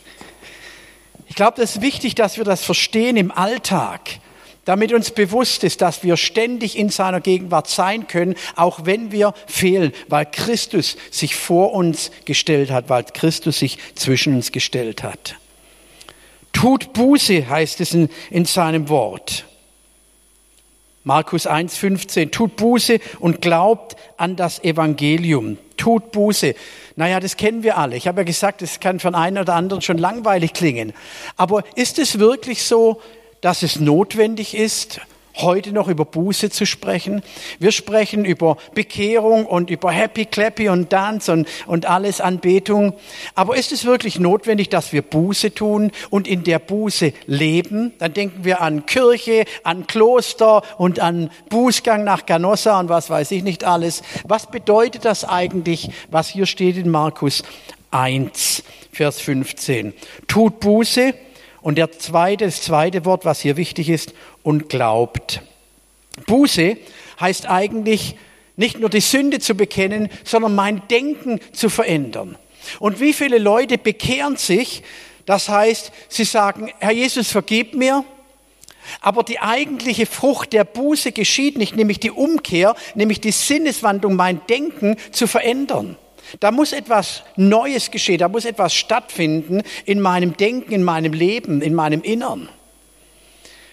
Ich glaube, das ist wichtig, dass wir das verstehen im Alltag damit uns bewusst ist, dass wir ständig in seiner Gegenwart sein können, auch wenn wir fehlen, weil Christus sich vor uns gestellt hat, weil Christus sich zwischen uns gestellt hat. Tut Buße, heißt es in, in seinem Wort. Markus 1,15, tut Buße und glaubt an das Evangelium. Tut Buße. Naja, das kennen wir alle. Ich habe ja gesagt, es kann von einem oder anderen schon langweilig klingen. Aber ist es wirklich so, dass es notwendig ist, heute noch über Buße zu sprechen. Wir sprechen über Bekehrung und über Happy, Clappy und Dance und, und alles Anbetung. Aber ist es wirklich notwendig, dass wir Buße tun und in der Buße leben? Dann denken wir an Kirche, an Kloster und an Bußgang nach Ganossa und was weiß ich nicht alles. Was bedeutet das eigentlich, was hier steht in Markus 1, Vers 15? Tut Buße und der zweite, das zweite Wort, was hier wichtig ist, und glaubt. Buße heißt eigentlich nicht nur die Sünde zu bekennen, sondern mein Denken zu verändern. Und wie viele Leute bekehren sich? Das heißt, sie sagen, Herr Jesus, vergib mir. Aber die eigentliche Frucht der Buße geschieht nicht, nämlich die Umkehr, nämlich die Sinneswandlung, mein Denken zu verändern. Da muss etwas Neues geschehen, da muss etwas stattfinden in meinem Denken, in meinem Leben, in meinem Innern.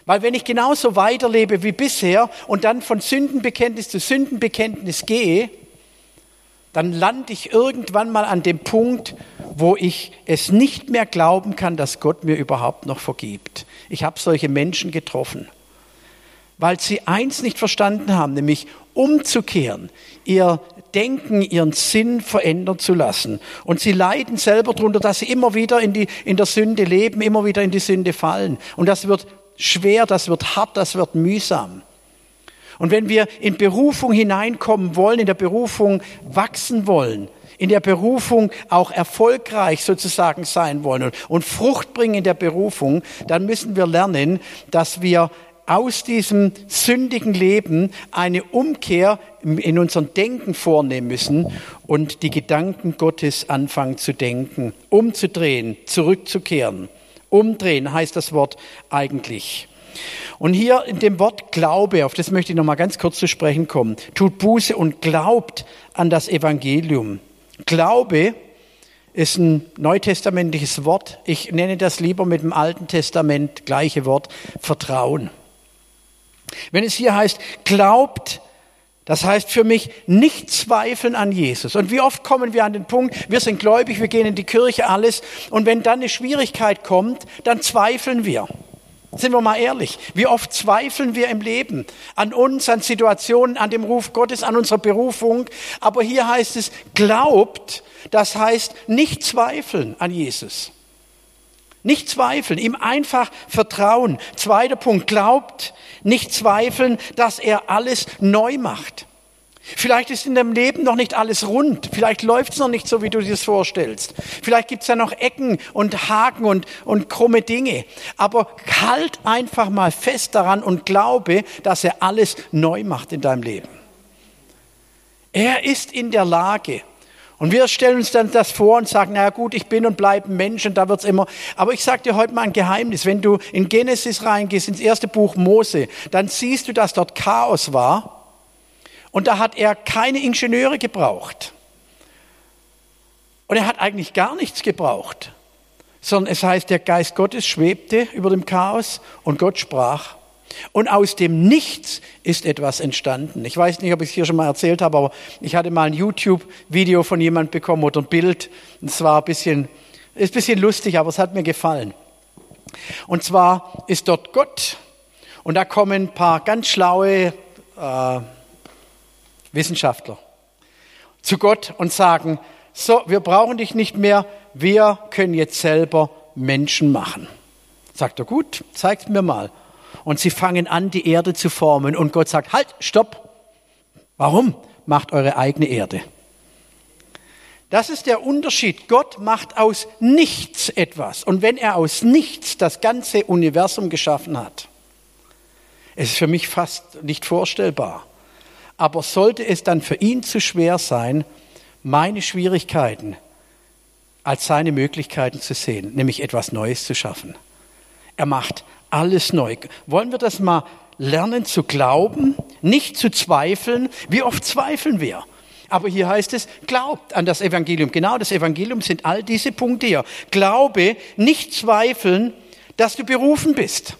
Weil wenn ich genauso weiterlebe wie bisher und dann von Sündenbekenntnis zu Sündenbekenntnis gehe, dann lande ich irgendwann mal an dem Punkt, wo ich es nicht mehr glauben kann, dass Gott mir überhaupt noch vergibt. Ich habe solche Menschen getroffen, weil sie eins nicht verstanden haben, nämlich umzukehren, ihr Denken, ihren Sinn verändern zu lassen. Und sie leiden selber darunter, dass sie immer wieder in, die, in der Sünde leben, immer wieder in die Sünde fallen. Und das wird schwer, das wird hart, das wird mühsam. Und wenn wir in Berufung hineinkommen wollen, in der Berufung wachsen wollen, in der Berufung auch erfolgreich sozusagen sein wollen und Frucht bringen in der Berufung, dann müssen wir lernen, dass wir aus diesem sündigen Leben eine Umkehr in unserem Denken vornehmen müssen und die Gedanken Gottes anfangen zu denken, umzudrehen, zurückzukehren. Umdrehen heißt das Wort eigentlich. Und hier in dem Wort Glaube, auf das möchte ich noch mal ganz kurz zu sprechen kommen. Tut Buße und glaubt an das Evangelium. Glaube ist ein neutestamentliches Wort. Ich nenne das lieber mit dem Alten Testament gleiche Wort Vertrauen. Wenn es hier heißt, glaubt, das heißt für mich nicht zweifeln an Jesus. Und wie oft kommen wir an den Punkt, wir sind gläubig, wir gehen in die Kirche, alles. Und wenn dann eine Schwierigkeit kommt, dann zweifeln wir. Sind wir mal ehrlich, wie oft zweifeln wir im Leben an uns, an Situationen, an dem Ruf Gottes, an unserer Berufung. Aber hier heißt es, glaubt, das heißt nicht zweifeln an Jesus. Nicht zweifeln, ihm einfach vertrauen. Zweiter Punkt, glaubt, nicht zweifeln, dass er alles neu macht. Vielleicht ist in deinem Leben noch nicht alles rund. Vielleicht läuft es noch nicht so, wie du dir das vorstellst. Vielleicht gibt es ja noch Ecken und Haken und, und krumme Dinge. Aber halt einfach mal fest daran und glaube, dass er alles neu macht in deinem Leben. Er ist in der Lage. Und wir stellen uns dann das vor und sagen, na gut, ich bin und bleibe Mensch und da wird's immer. Aber ich sage dir heute mal ein Geheimnis. Wenn du in Genesis reingehst, ins erste Buch Mose, dann siehst du, dass dort Chaos war und da hat er keine Ingenieure gebraucht. Und er hat eigentlich gar nichts gebraucht, sondern es heißt, der Geist Gottes schwebte über dem Chaos und Gott sprach. Und aus dem Nichts ist etwas entstanden. Ich weiß nicht, ob ich es hier schon mal erzählt habe, aber ich hatte mal ein YouTube-Video von jemand bekommen oder ein Bild. Es war ein bisschen, ist ein bisschen lustig, aber es hat mir gefallen. Und zwar ist dort Gott und da kommen ein paar ganz schlaue äh, Wissenschaftler, zu Gott und sagen, so, wir brauchen dich nicht mehr, wir können jetzt selber Menschen machen. Sagt er, gut, zeigt mir mal. Und sie fangen an, die Erde zu formen. Und Gott sagt, halt, stopp. Warum? Macht eure eigene Erde. Das ist der Unterschied. Gott macht aus nichts etwas. Und wenn er aus nichts das ganze Universum geschaffen hat, es ist für mich fast nicht vorstellbar. Aber sollte es dann für ihn zu schwer sein, meine Schwierigkeiten als seine Möglichkeiten zu sehen, nämlich etwas Neues zu schaffen. Er macht alles neu. Wollen wir das mal lernen zu glauben, nicht zu zweifeln? Wie oft zweifeln wir? Aber hier heißt es, glaubt an das Evangelium. Genau das Evangelium sind all diese Punkte hier. Glaube, nicht zweifeln, dass du berufen bist.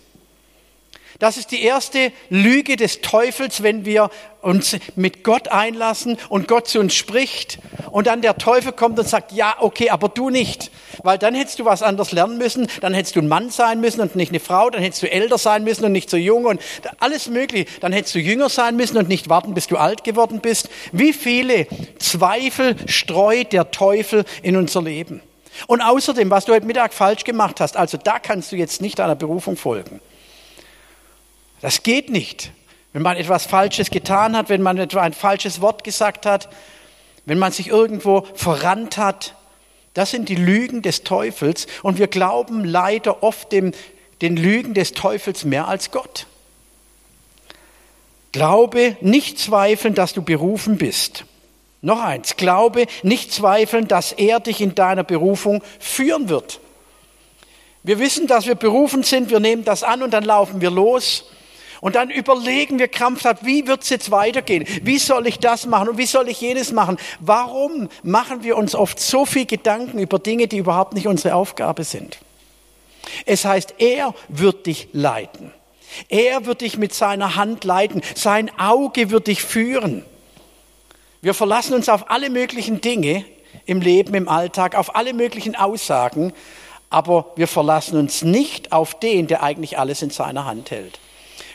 Das ist die erste Lüge des Teufels, wenn wir uns mit Gott einlassen und Gott zu uns spricht und dann der Teufel kommt und sagt, ja, okay, aber du nicht. Weil dann hättest du was anderes lernen müssen, dann hättest du ein Mann sein müssen und nicht eine Frau, dann hättest du älter sein müssen und nicht so jung und alles mögliche. Dann hättest du jünger sein müssen und nicht warten, bis du alt geworden bist. Wie viele Zweifel streut der Teufel in unser Leben? Und außerdem, was du heute Mittag falsch gemacht hast, also da kannst du jetzt nicht deiner Berufung folgen. Das geht nicht. Wenn man etwas Falsches getan hat, wenn man etwa ein falsches Wort gesagt hat, wenn man sich irgendwo verrannt hat, das sind die Lügen des Teufels und wir glauben leider oft dem, den Lügen des Teufels mehr als Gott. Glaube, nicht zweifeln, dass du berufen bist. Noch eins, glaube, nicht zweifeln, dass er dich in deiner Berufung führen wird. Wir wissen, dass wir berufen sind, wir nehmen das an und dann laufen wir los. Und dann überlegen wir krampfhaft, wie wird es jetzt weitergehen? Wie soll ich das machen und wie soll ich jenes machen? Warum machen wir uns oft so viel Gedanken über Dinge, die überhaupt nicht unsere Aufgabe sind? Es heißt, er wird dich leiten. Er wird dich mit seiner Hand leiten. Sein Auge wird dich führen. Wir verlassen uns auf alle möglichen Dinge im Leben, im Alltag, auf alle möglichen Aussagen, aber wir verlassen uns nicht auf den, der eigentlich alles in seiner Hand hält.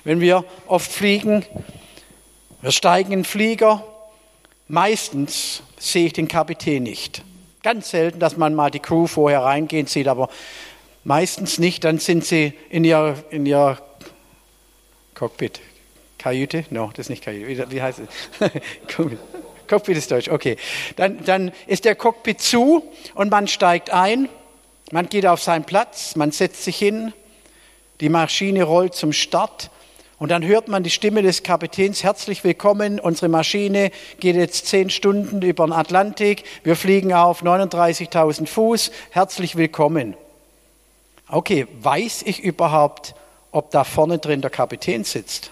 Wenn wir oft fliegen, wir steigen in den Flieger, meistens sehe ich den Kapitän nicht. Ganz selten, dass man mal die Crew vorher reingehen sieht, aber meistens nicht. Dann sind sie in ihr, in ihr Cockpit. Kajüte? No, das ist nicht Kajüte. Wie heißt es? (laughs) Cockpit ist Deutsch, okay. Dann, dann ist der Cockpit zu und man steigt ein, man geht auf seinen Platz, man setzt sich hin, die Maschine rollt zum Start und dann hört man die Stimme des Kapitäns, herzlich willkommen, unsere Maschine geht jetzt zehn Stunden über den Atlantik, wir fliegen auf 39.000 Fuß, herzlich willkommen. Okay, weiß ich überhaupt, ob da vorne drin der Kapitän sitzt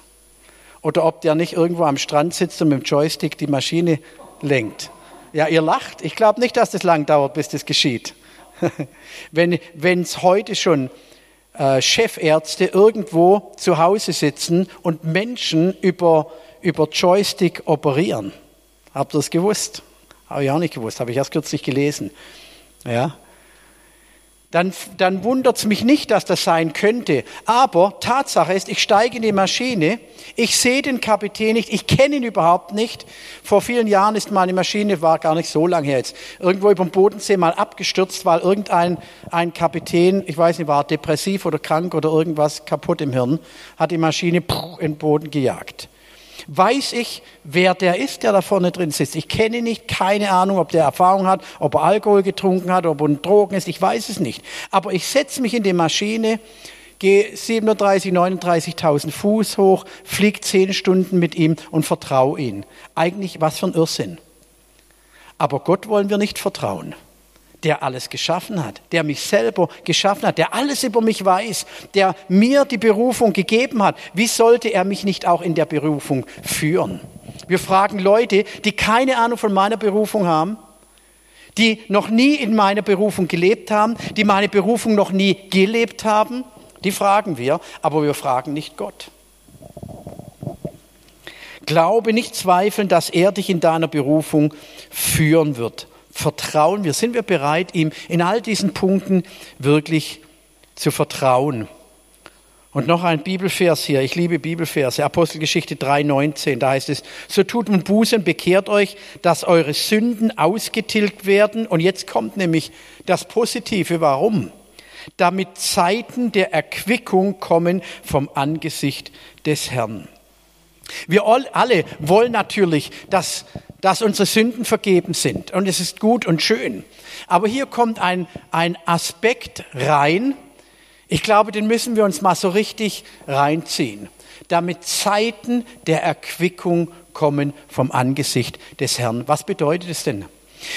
oder ob der nicht irgendwo am Strand sitzt und mit dem Joystick die Maschine lenkt. Ja, ihr lacht. Ich glaube nicht, dass das lang dauert, bis das geschieht. (laughs) wenn es heute schon äh, Chefärzte irgendwo zu Hause sitzen und Menschen über, über Joystick operieren. Habt ihr das gewusst? Habe ich auch nicht gewusst, habe ich erst kürzlich gelesen. Ja, dann, dann wundert es mich nicht, dass das sein könnte. Aber Tatsache ist, ich steige in die Maschine, ich sehe den Kapitän nicht, ich kenne ihn überhaupt nicht. Vor vielen Jahren ist meine Maschine, war gar nicht so lange her jetzt, irgendwo über dem Bodensee mal abgestürzt, weil irgendein ein Kapitän, ich weiß nicht, war depressiv oder krank oder irgendwas kaputt im Hirn, hat die Maschine in den Boden gejagt weiß ich, wer der ist, der da vorne drin sitzt. Ich kenne nicht, keine Ahnung, ob der Erfahrung hat, ob er Alkohol getrunken hat, ob er Drogen ist, ich weiß es nicht. Aber ich setze mich in die Maschine, gehe 37, 39.000 Fuß hoch, fliege zehn Stunden mit ihm und vertraue ihn. Eigentlich was für ein Irrsinn. Aber Gott wollen wir nicht vertrauen der alles geschaffen hat, der mich selber geschaffen hat, der alles über mich weiß, der mir die Berufung gegeben hat. Wie sollte er mich nicht auch in der Berufung führen? Wir fragen Leute, die keine Ahnung von meiner Berufung haben, die noch nie in meiner Berufung gelebt haben, die meine Berufung noch nie gelebt haben, die fragen wir, aber wir fragen nicht Gott. Glaube nicht zweifeln, dass er dich in deiner Berufung führen wird vertrauen wir? Sind wir bereit, ihm in all diesen Punkten wirklich zu vertrauen? Und noch ein Bibelvers hier. Ich liebe Bibelverse. Apostelgeschichte 3,19. Da heißt es, so tut nun Buße und bekehrt euch, dass eure Sünden ausgetilgt werden. Und jetzt kommt nämlich das Positive. Warum? Damit Zeiten der Erquickung kommen vom Angesicht des Herrn. Wir alle wollen natürlich, dass dass unsere Sünden vergeben sind. Und es ist gut und schön. Aber hier kommt ein, ein Aspekt rein. Ich glaube, den müssen wir uns mal so richtig reinziehen. Damit Zeiten der Erquickung kommen vom Angesicht des Herrn. Was bedeutet es denn?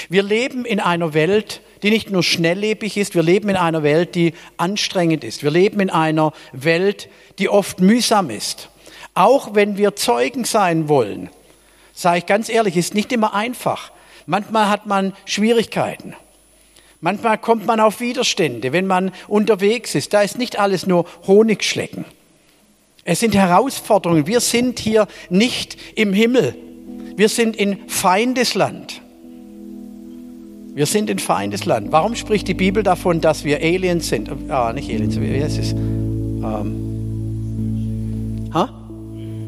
Wir leben in einer Welt, die nicht nur schnelllebig ist, wir leben in einer Welt, die anstrengend ist. Wir leben in einer Welt, die oft mühsam ist. Auch wenn wir Zeugen sein wollen, sage ich ganz ehrlich, ist nicht immer einfach. Manchmal hat man Schwierigkeiten. Manchmal kommt man auf Widerstände, wenn man unterwegs ist. Da ist nicht alles nur Honigschlecken. Es sind Herausforderungen. Wir sind hier nicht im Himmel. Wir sind in Feindesland. Wir sind in Feindesland. Warum spricht die Bibel davon, dass wir Aliens sind? Ah, nicht Aliens, wie heißt es? Ähm?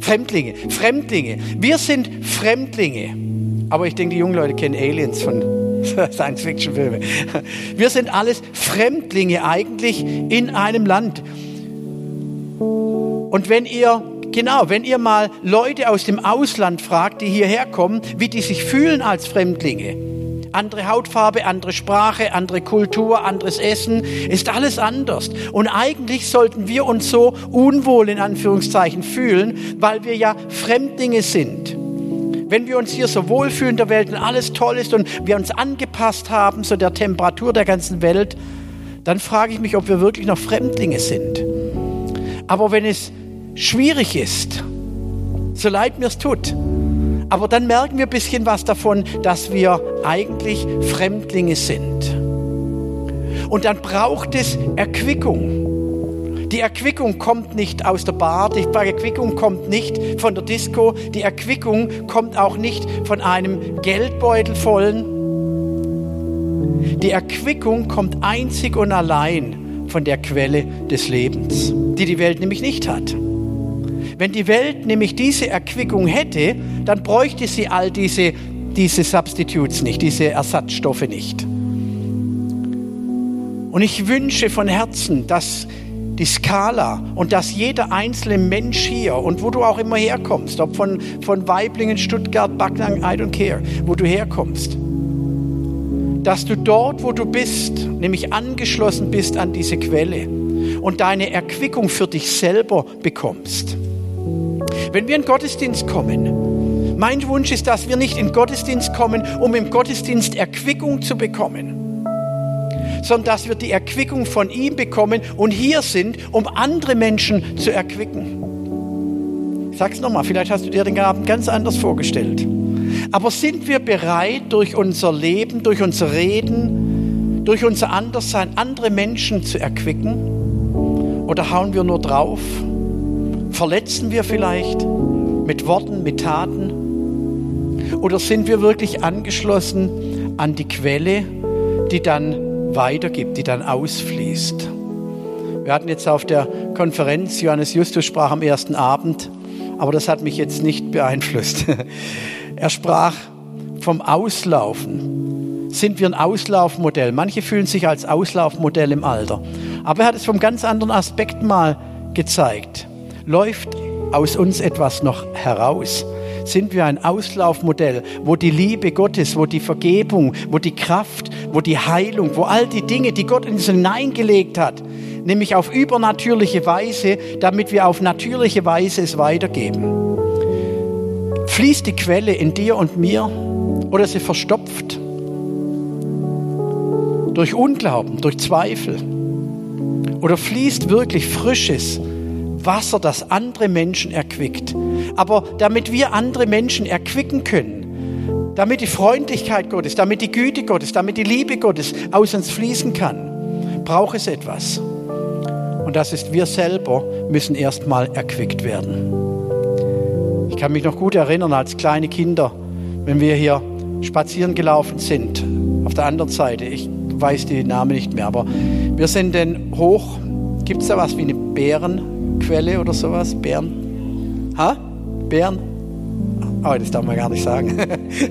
Fremdlinge, Fremdlinge. Wir sind Fremdlinge. Aber ich denke, die jungen Leute kennen Aliens von (laughs) Science-Fiction-Filmen. Wir sind alles Fremdlinge eigentlich in einem Land. Und wenn ihr Genau, wenn ihr mal Leute aus dem Ausland fragt, die hierher kommen, wie die sich fühlen als Fremdlinge, andere Hautfarbe, andere Sprache, andere Kultur, anderes Essen, ist alles anders. Und eigentlich sollten wir uns so unwohl in Anführungszeichen fühlen, weil wir ja Fremdlinge sind. Wenn wir uns hier so wohlfühlen in der Welt und alles toll ist und wir uns angepasst haben, so der Temperatur der ganzen Welt, dann frage ich mich, ob wir wirklich noch Fremdlinge sind. Aber wenn es schwierig ist, so leid mir es tut, aber dann merken wir ein bisschen was davon, dass wir eigentlich Fremdlinge sind. Und dann braucht es Erquickung. Die Erquickung kommt nicht aus der Bar, die Erquickung kommt nicht von der Disco, die Erquickung kommt auch nicht von einem Geldbeutel vollen. Die Erquickung kommt einzig und allein von der Quelle des Lebens, die die Welt nämlich nicht hat. Wenn die Welt nämlich diese Erquickung hätte, dann bräuchte sie all diese, diese Substitutes nicht, diese Ersatzstoffe nicht. Und ich wünsche von Herzen, dass die Skala und dass jeder einzelne Mensch hier und wo du auch immer herkommst, ob von, von Weiblingen, Stuttgart, Backnang, I don't care, wo du herkommst, dass du dort, wo du bist, nämlich angeschlossen bist an diese Quelle und deine Erquickung für dich selber bekommst. Wenn wir in Gottesdienst kommen, mein Wunsch ist, dass wir nicht in Gottesdienst kommen, um im Gottesdienst Erquickung zu bekommen, sondern dass wir die Erquickung von ihm bekommen und hier sind, um andere Menschen zu erquicken. Ich sag's nochmal, vielleicht hast du dir den Abend ganz anders vorgestellt. Aber sind wir bereit, durch unser Leben, durch unser Reden, durch unser Anderssein andere Menschen zu erquicken? Oder hauen wir nur drauf? Verletzen wir vielleicht mit Worten, mit Taten? Oder sind wir wirklich angeschlossen an die Quelle, die dann weitergibt, die dann ausfließt? Wir hatten jetzt auf der Konferenz, Johannes Justus sprach am ersten Abend, aber das hat mich jetzt nicht beeinflusst. (laughs) Er sprach vom Auslaufen. Sind wir ein Auslaufmodell? Manche fühlen sich als Auslaufmodell im Alter. Aber er hat es vom ganz anderen Aspekt mal gezeigt. Läuft aus uns etwas noch heraus? Sind wir ein Auslaufmodell, wo die Liebe Gottes, wo die Vergebung, wo die Kraft, wo die Heilung, wo all die Dinge, die Gott in uns hineingelegt hat, nämlich auf übernatürliche Weise, damit wir auf natürliche Weise es weitergeben. Fließt die Quelle in dir und mir oder sie verstopft? Durch Unglauben, durch Zweifel? Oder fließt wirklich frisches Wasser, das andere Menschen erquickt? Aber damit wir andere Menschen erquicken können, damit die Freundlichkeit Gottes, damit die Güte Gottes, damit die Liebe Gottes aus uns fließen kann, braucht es etwas. Und das ist, wir selber müssen erstmal erquickt werden. Ich kann mich noch gut erinnern, als kleine Kinder, wenn wir hier spazieren gelaufen sind, auf der anderen Seite, ich weiß die Namen nicht mehr, aber wir sind dann hoch, gibt es da was wie eine Bärenquelle oder sowas? Bären? Ha? Bären? Oh, das darf man gar nicht sagen.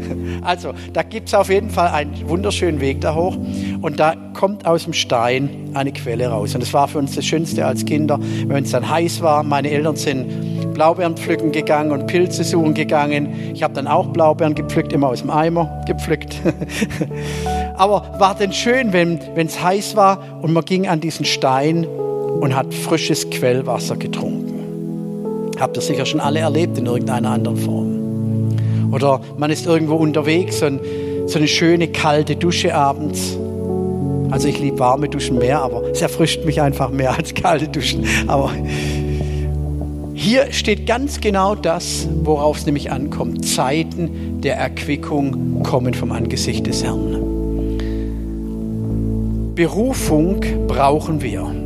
(laughs) also, da gibt es auf jeden Fall einen wunderschönen Weg da hoch und da kommt aus dem Stein eine Quelle raus. Und das war für uns das Schönste als Kinder, wenn es dann heiß war. Meine Eltern sind Blaubeeren pflücken gegangen und Pilze suchen gegangen. Ich habe dann auch Blaubeeren gepflückt, immer aus dem Eimer gepflückt. (laughs) Aber war denn schön, wenn es heiß war und man ging an diesen Stein und hat frisches Quellwasser getrunken. Habt ihr sicher schon alle erlebt in irgendeiner anderen Form. Oder man ist irgendwo unterwegs und so eine schöne kalte Dusche abends. Also ich liebe warme Duschen mehr, aber es erfrischt mich einfach mehr als kalte Duschen. Aber hier steht ganz genau das, worauf es nämlich ankommt. Zeiten der Erquickung kommen vom Angesicht des Herrn. Berufung brauchen wir.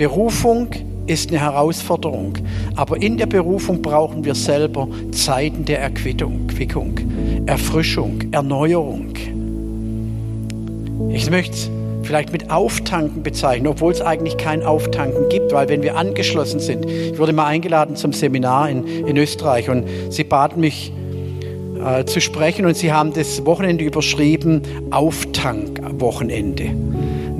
Berufung ist eine Herausforderung, aber in der Berufung brauchen wir selber Zeiten der Erquickung, Erfrischung, Erneuerung. Ich möchte vielleicht mit Auftanken bezeichnen, obwohl es eigentlich kein Auftanken gibt, weil wenn wir angeschlossen sind, ich wurde mal eingeladen zum Seminar in, in Österreich und sie baten mich äh, zu sprechen und sie haben das Wochenende überschrieben, Auftankwochenende.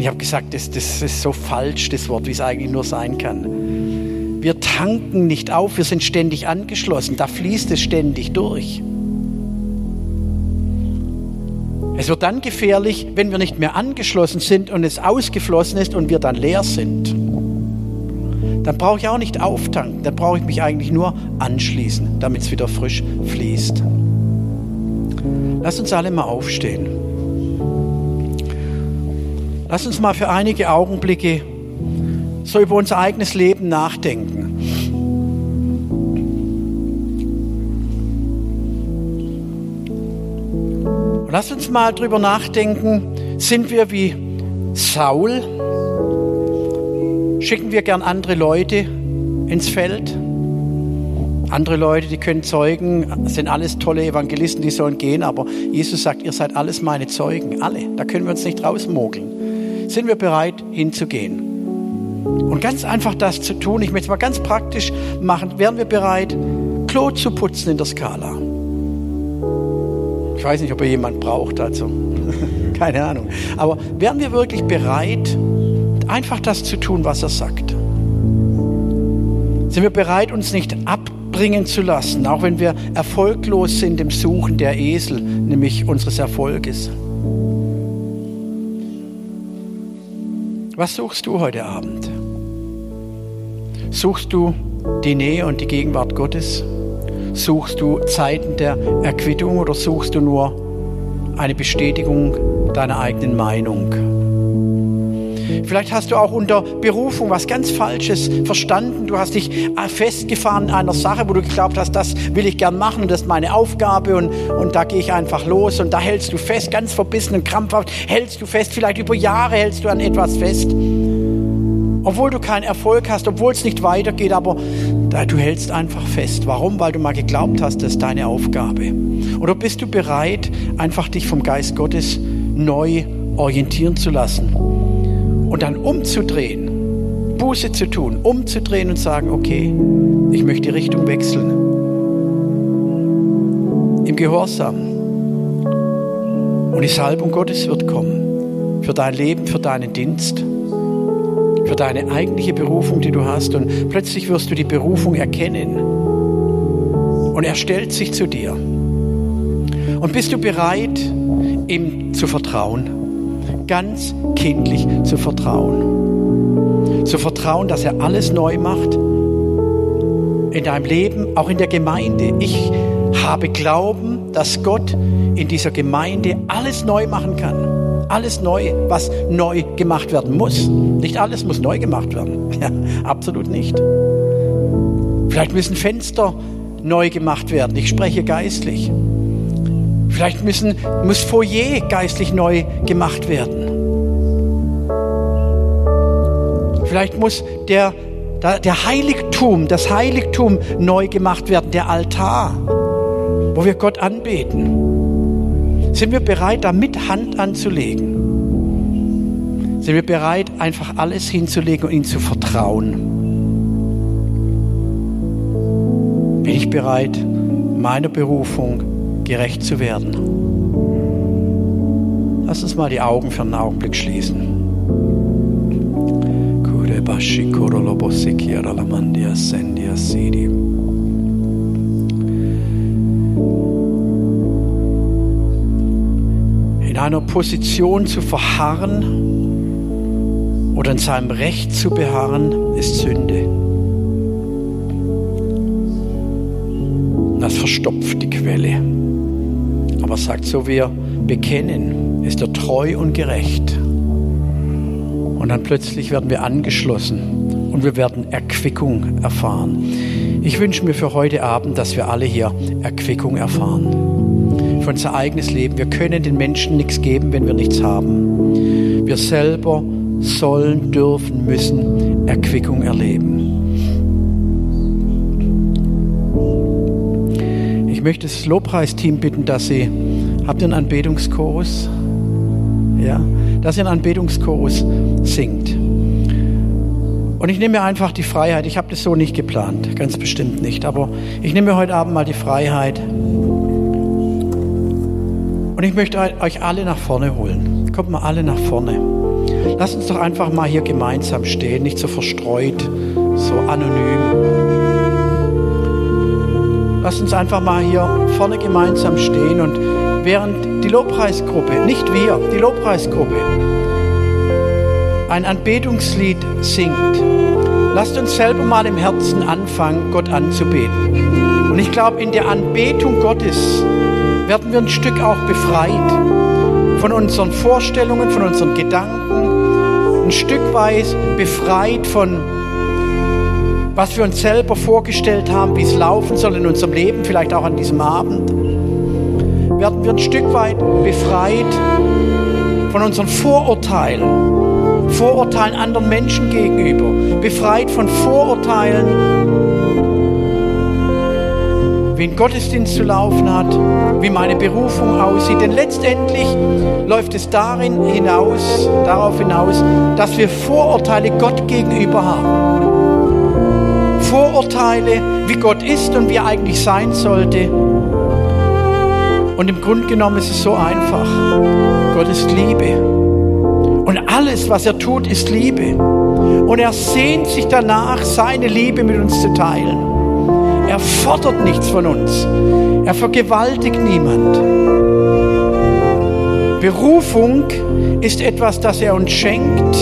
Und ich habe gesagt, das, das ist so falsch, das Wort, wie es eigentlich nur sein kann. Wir tanken nicht auf, wir sind ständig angeschlossen, da fließt es ständig durch. Es wird dann gefährlich, wenn wir nicht mehr angeschlossen sind und es ausgeflossen ist und wir dann leer sind. Dann brauche ich auch nicht auftanken, dann brauche ich mich eigentlich nur anschließen, damit es wieder frisch fließt. Lass uns alle mal aufstehen. Lass uns mal für einige Augenblicke so über unser eigenes Leben nachdenken. Und lass uns mal drüber nachdenken, sind wir wie Saul? Schicken wir gern andere Leute ins Feld? Andere Leute, die können zeugen, sind alles tolle Evangelisten, die sollen gehen, aber Jesus sagt, ihr seid alles meine Zeugen, alle. Da können wir uns nicht rausmogeln. Sind wir bereit, hinzugehen? Und ganz einfach das zu tun, ich möchte es mal ganz praktisch machen, wären wir bereit, Klo zu putzen in der Skala? Ich weiß nicht, ob er jemand braucht dazu. (laughs) Keine Ahnung. Aber wären wir wirklich bereit, einfach das zu tun, was er sagt? Sind wir bereit, uns nicht abbringen zu lassen, auch wenn wir erfolglos sind im Suchen der Esel, nämlich unseres Erfolges? Was suchst du heute Abend? Suchst du die Nähe und die Gegenwart Gottes? Suchst du Zeiten der Erquittung oder suchst du nur eine Bestätigung deiner eigenen Meinung? Vielleicht hast du auch unter Berufung was ganz Falsches verstanden. Du hast dich festgefahren in einer Sache, wo du geglaubt hast, das will ich gern machen und das ist meine Aufgabe und, und da gehe ich einfach los und da hältst du fest, ganz verbissen und krampfhaft hältst du fest, vielleicht über Jahre hältst du an etwas fest. Obwohl du keinen Erfolg hast, obwohl es nicht weitergeht, aber du hältst einfach fest. Warum? Weil du mal geglaubt hast, das ist deine Aufgabe. Oder bist du bereit, einfach dich vom Geist Gottes neu orientieren zu lassen und dann umzudrehen, Buße zu tun, umzudrehen und sagen, okay, ich möchte die Richtung wechseln. Im Gehorsam. Und die Salbung Gottes wird kommen. Für dein Leben, für deinen Dienst für deine eigentliche Berufung, die du hast. Und plötzlich wirst du die Berufung erkennen. Und er stellt sich zu dir. Und bist du bereit, ihm zu vertrauen? Ganz kindlich zu vertrauen. Zu vertrauen, dass er alles neu macht. In deinem Leben, auch in der Gemeinde. Ich habe Glauben, dass Gott in dieser Gemeinde alles neu machen kann alles neu, was neu gemacht werden muss. Nicht alles muss neu gemacht werden. (laughs) Ja, absolut nicht. Vielleicht müssen Fenster neu gemacht werden. Ich spreche geistlich. Vielleicht müssen, muss Foyer geistlich neu gemacht werden. Vielleicht muss der, der Heiligtum, das Heiligtum neu gemacht werden, der Altar, wo wir Gott anbeten. Sind wir bereit, da mit Hand anzulegen? Sind wir bereit, einfach alles hinzulegen und ihm zu vertrauen? Bin ich bereit, meiner Berufung gerecht zu werden? Lass uns mal die Augen für einen Augenblick schließen. Sidi. einer Position zu verharren oder in seinem Recht zu beharren, ist Sünde. Das verstopft die Quelle. Aber sagt, so wir bekennen, ist er treu und gerecht. Und dann plötzlich werden wir angeschlossen und wir werden Erquickung erfahren. Ich wünsche mir für heute Abend, dass wir alle hier Erquickung erfahren für unser eigenes Leben. Wir können den Menschen nichts geben, wenn wir nichts haben. Wir selber sollen, dürfen, müssen Erquickung erleben. Ich möchte das Lobpreisteam bitten, dass sie, habt ihr einen Anbetungschorus? Ja, dass ihr einen Anbetungschorus singt. Und ich nehme mir einfach die Freiheit, ich habe das so nicht geplant, ganz bestimmt nicht, aber ich nehme mir heute Abend mal die Freiheit, und ich möchte euch alle nach vorne holen. Kommt mal alle nach vorne. Lasst uns doch einfach mal hier gemeinsam stehen, nicht so verstreut, so anonym. Lasst uns einfach mal hier vorne gemeinsam stehen und während die Lobpreisgruppe, nicht wir, die Lobpreisgruppe, ein Anbetungslied singt, lasst uns selber mal im Herzen anfangen, Gott anzubeten. Und ich glaube, in der Anbetung Gottes werden wir ein Stück auch befreit von unseren Vorstellungen, von unseren Gedanken, ein Stück weit befreit von was wir uns selber vorgestellt haben, wie es laufen soll in unserem Leben, vielleicht auch an diesem Abend. Werden wir ein Stück weit befreit von unseren Vorurteilen, Vorurteilen anderen Menschen gegenüber, befreit von Vorurteilen wie ein Gottesdienst zu laufen hat, wie meine Berufung aussieht. Denn letztendlich läuft es darin hinaus, darauf hinaus, dass wir Vorurteile Gott gegenüber haben. Vorurteile, wie Gott ist und wie er eigentlich sein sollte. Und im Grunde genommen ist es so einfach. Gott ist Liebe. Und alles, was er tut, ist Liebe. Und er sehnt sich danach, seine Liebe mit uns zu teilen. Er fordert nichts von uns. Er vergewaltigt niemand. Berufung ist etwas, das er uns schenkt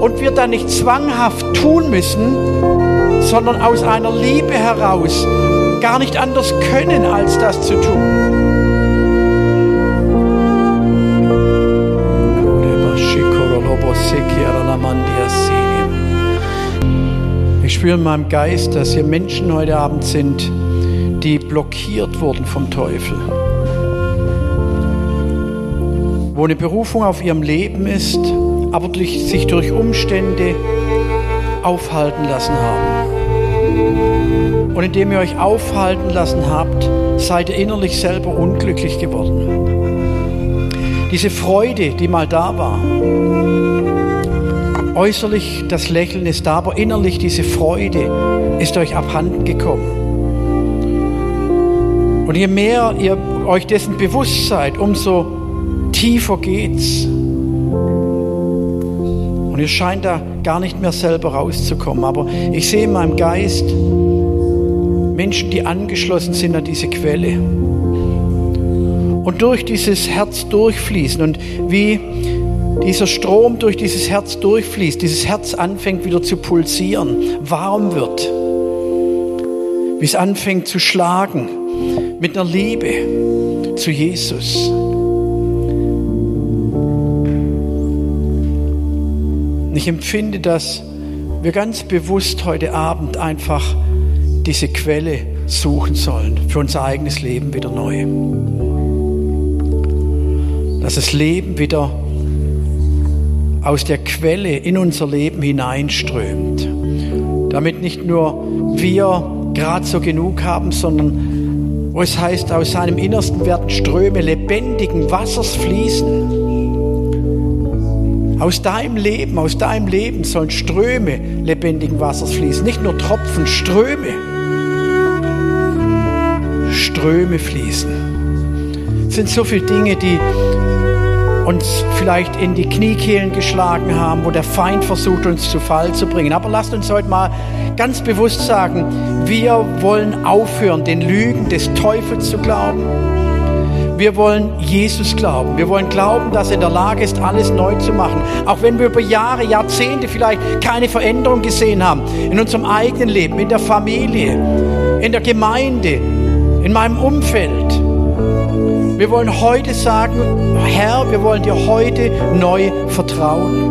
und wir dann nicht zwanghaft tun müssen, sondern aus einer Liebe heraus gar nicht anders können, als das zu tun. Ich spüre in meinem Geist, dass hier Menschen heute Abend sind, die blockiert wurden vom Teufel. Wo eine Berufung auf ihrem Leben ist, aber durch, sich durch Umstände aufhalten lassen haben. Und indem ihr euch aufhalten lassen habt, seid ihr innerlich selber unglücklich geworden. Diese Freude, die mal da war, äußerlich das Lächeln ist da, aber innerlich diese Freude ist euch abhanden gekommen. Und je mehr ihr euch dessen bewusst seid, umso tiefer geht's. Und ihr scheint da gar nicht mehr selber rauszukommen. Aber ich sehe in meinem Geist Menschen, die angeschlossen sind an diese Quelle. Und durch dieses Herz durchfließen. Und wie dieser Strom durch dieses Herz durchfließt, dieses Herz anfängt wieder zu pulsieren, warm wird. Wie es anfängt zu schlagen mit einer Liebe zu Jesus. Ich empfinde, dass wir ganz bewusst heute Abend einfach diese Quelle suchen sollen für unser eigenes Leben wieder neu. Dass das Leben wieder aus der Quelle in unser Leben hineinströmt. Damit nicht nur wir gerade so genug haben, sondern wo es heißt, aus seinem Innersten werden Ströme lebendigen Wassers fließen. Aus deinem Leben, aus deinem Leben sollen Ströme lebendigen Wassers fließen. Nicht nur Tropfen, Ströme. Ströme fließen. Es sind so viele Dinge, die uns vielleicht in die Kniekehlen geschlagen haben, wo der Feind versucht, uns zu Fall zu bringen. Aber lasst uns heute mal ganz bewusst sagen, wir wollen aufhören, den Lügen des Teufels zu glauben wir wollen Jesus glauben. Wir wollen glauben, dass er in der Lage ist, alles neu zu machen. Auch wenn wir über Jahre, Jahrzehnte vielleicht keine Veränderung gesehen haben. In unserem eigenen Leben, in der Familie, in der Gemeinde, in meinem Umfeld. Wir wollen heute sagen, Herr, wir wollen dir heute neu vertrauen.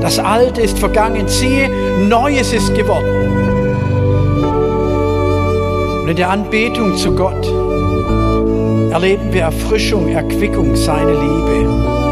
Das Alte ist vergangen, siehe, Neues ist geworden. Und in der Anbetung zu Gott erleben wir Erfrischung, Erquickung, seine Liebe.